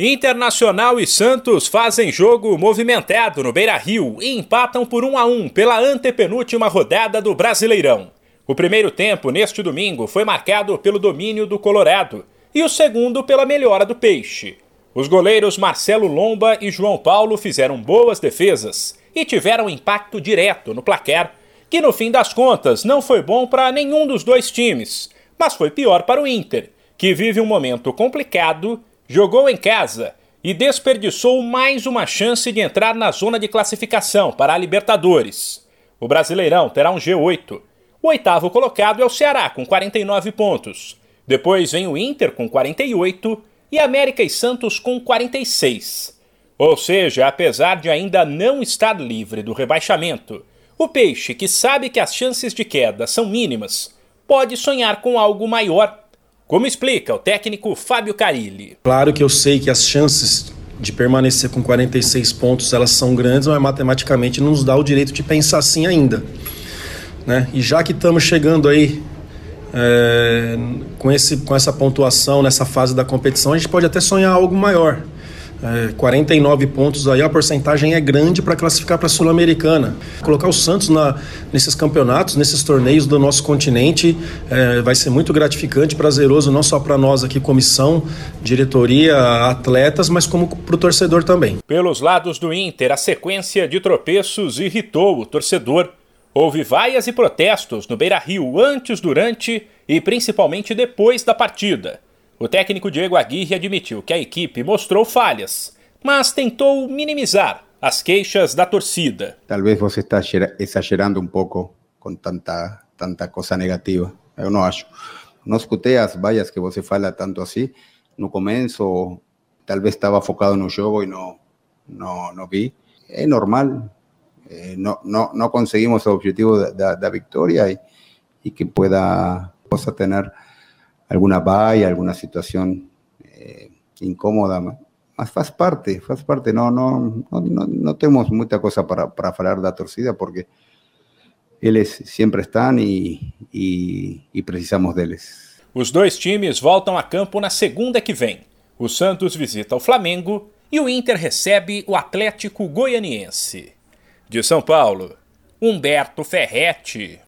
Internacional e Santos fazem jogo movimentado no Beira-Rio e empatam por 1 a 1 pela antepenúltima rodada do Brasileirão. O primeiro tempo neste domingo foi marcado pelo domínio do Colorado e o segundo pela melhora do Peixe. Os goleiros Marcelo Lomba e João Paulo fizeram boas defesas e tiveram impacto direto no placar, que no fim das contas não foi bom para nenhum dos dois times, mas foi pior para o Inter, que vive um momento complicado jogou em casa e desperdiçou mais uma chance de entrar na zona de classificação para a Libertadores. O Brasileirão terá um G8. O oitavo colocado é o Ceará, com 49 pontos. Depois vem o Inter, com 48, e América e Santos, com 46. Ou seja, apesar de ainda não estar livre do rebaixamento, o Peixe, que sabe que as chances de queda são mínimas, pode sonhar com algo maior como explica o técnico Fábio Carilli. Claro que eu sei que as chances de permanecer com 46 pontos elas são grandes, mas matematicamente não nos dá o direito de pensar assim ainda. Né? E já que estamos chegando aí é, com, esse, com essa pontuação nessa fase da competição, a gente pode até sonhar algo maior. É, 49 pontos aí, a porcentagem é grande para classificar para a Sul-Americana. Colocar o Santos na, nesses campeonatos, nesses torneios do nosso continente, é, vai ser muito gratificante, prazeroso, não só para nós aqui, comissão, diretoria, atletas, mas como para o torcedor também. Pelos lados do Inter, a sequência de tropeços irritou o torcedor. Houve vaias e protestos no Beira Rio antes, durante e principalmente depois da partida. O técnico Diego Aguirre admitiu que a equipe mostrou falhas, mas tentou minimizar as queixas da torcida. Talvez você está exagerando um pouco com tanta, tanta coisa negativa. Eu não acho. Não escutei as vaias que você fala tanto assim. No começo, talvez estava focado no jogo e não, não, não vi. É normal. Eh, não, não, não conseguimos o objetivo da, da vitória e, e que pueda, possa ter alguna valla, alguna situación eh, incómoda, mas faz parte, faz parte, no, no, no, no tenemos mucha cosa para, para falar da torcida porque eles sempre estão e, e precisamos deles. Os dois times voltam a campo na segunda que vem. O Santos visita o Flamengo e o Inter recebe o Atlético Goianiense. De São Paulo, Humberto Ferretti.